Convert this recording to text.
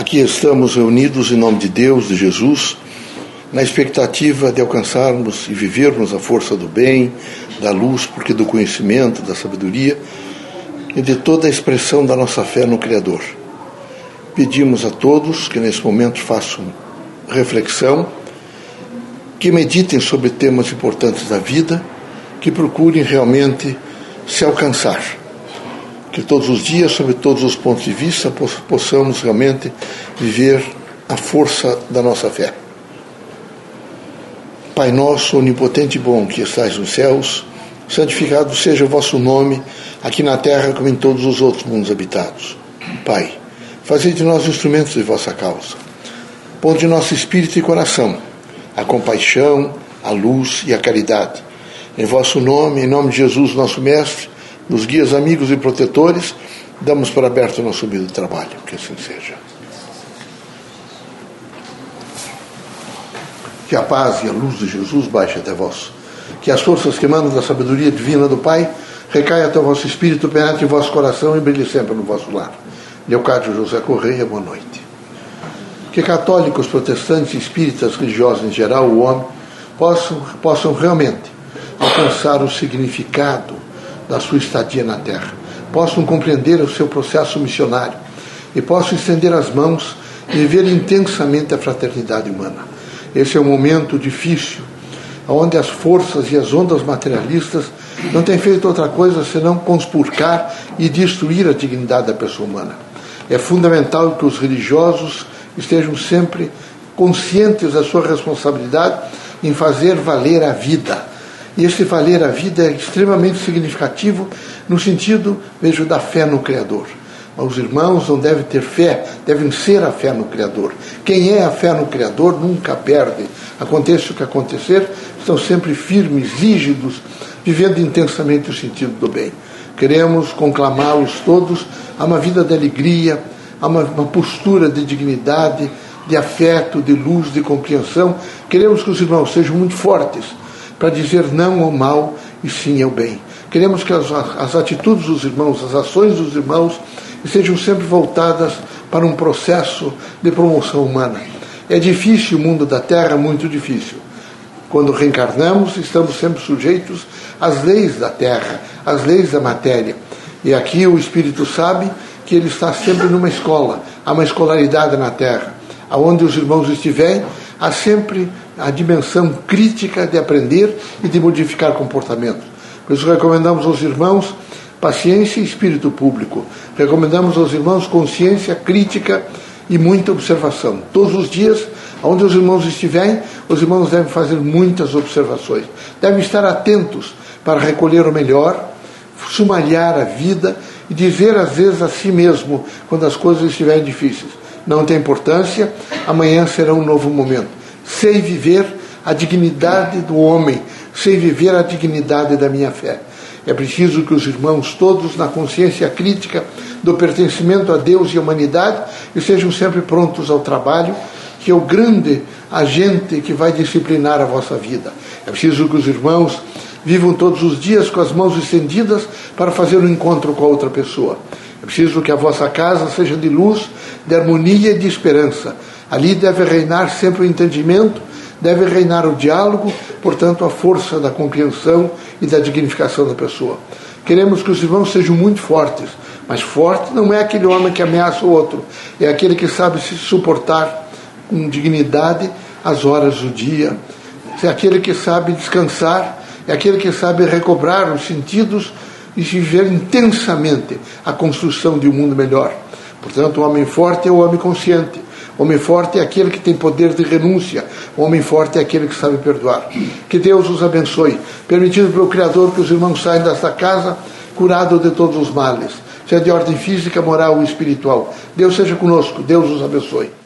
Aqui estamos reunidos em nome de Deus, de Jesus, na expectativa de alcançarmos e vivermos a força do bem, da luz, porque do conhecimento, da sabedoria e de toda a expressão da nossa fé no Criador. Pedimos a todos que nesse momento façam reflexão, que meditem sobre temas importantes da vida, que procurem realmente se alcançar. Que todos os dias, sob todos os pontos de vista, possamos realmente viver a força da nossa fé. Pai nosso, onipotente e bom, que estais nos céus, santificado seja o vosso nome, aqui na terra como em todos os outros mundos habitados. Pai, fazei de nós instrumentos de vossa causa. Pôr de nosso espírito e coração a compaixão, a luz e a caridade. Em vosso nome, em nome de Jesus, nosso Mestre, nos guias amigos e protetores, damos por aberto o nosso humilde trabalho. Que assim seja. Que a paz e a luz de Jesus baixe até vós. Que as forças que emanam da sabedoria divina do Pai recaia até o vosso espírito, penetre em vosso coração e brilhe sempre no vosso lar. Leocádio José Correia, boa noite. Que católicos, protestantes, espíritas, religiosos em geral, o homem, possam, possam realmente alcançar o significado da sua estadia na Terra, possam compreender o seu processo missionário e possam estender as mãos e viver intensamente a fraternidade humana. Esse é um momento difícil, onde as forças e as ondas materialistas não têm feito outra coisa senão conspurcar e destruir a dignidade da pessoa humana. É fundamental que os religiosos estejam sempre conscientes da sua responsabilidade em fazer valer a vida. E esse valer a vida é extremamente significativo no sentido, vejo, da fé no Criador. Os irmãos não devem ter fé, devem ser a fé no Criador. Quem é a fé no Criador nunca perde. Aconteça o que acontecer, estão sempre firmes, rígidos, vivendo intensamente o sentido do bem. Queremos conclamá-los todos a uma vida de alegria, a uma, uma postura de dignidade, de afeto, de luz, de compreensão. Queremos que os irmãos sejam muito fortes para dizer não ao mal e sim ao bem. Queremos que as, as atitudes dos irmãos, as ações dos irmãos estejam sempre voltadas para um processo de promoção humana. É difícil o mundo da Terra, muito difícil. Quando reencarnamos, estamos sempre sujeitos às leis da Terra, às leis da matéria. E aqui o Espírito sabe que ele está sempre numa escola, há uma escolaridade na Terra. Aonde os irmãos estiverem, há sempre a dimensão crítica de aprender e de modificar comportamentos. Por isso recomendamos aos irmãos paciência e espírito público. Recomendamos aos irmãos consciência crítica e muita observação. Todos os dias, onde os irmãos estiverem, os irmãos devem fazer muitas observações. Devem estar atentos para recolher o melhor, sumalhar a vida e dizer às vezes a si mesmo, quando as coisas estiverem difíceis: não tem importância, amanhã será um novo momento. Sei viver a dignidade do homem, sei viver a dignidade da minha fé. É preciso que os irmãos todos, na consciência crítica do pertencimento a Deus e à humanidade, estejam sempre prontos ao trabalho, que é o grande agente que vai disciplinar a vossa vida. É preciso que os irmãos vivam todos os dias com as mãos estendidas para fazer um encontro com a outra pessoa. É preciso que a vossa casa seja de luz, de harmonia e de esperança. Ali deve reinar sempre o entendimento, deve reinar o diálogo, portanto, a força da compreensão e da dignificação da pessoa. Queremos que os irmãos sejam muito fortes, mas forte não é aquele homem que ameaça o outro, é aquele que sabe se suportar com dignidade as horas do dia, é aquele que sabe descansar, é aquele que sabe recobrar os sentidos e viver intensamente a construção de um mundo melhor. Portanto, o homem forte é o homem consciente. Homem forte é aquele que tem poder de renúncia. Homem forte é aquele que sabe perdoar. Que Deus os abençoe, permitindo pelo Criador que os irmãos saiam desta casa curados de todos os males, seja de ordem física, moral ou espiritual. Deus seja conosco, Deus os abençoe.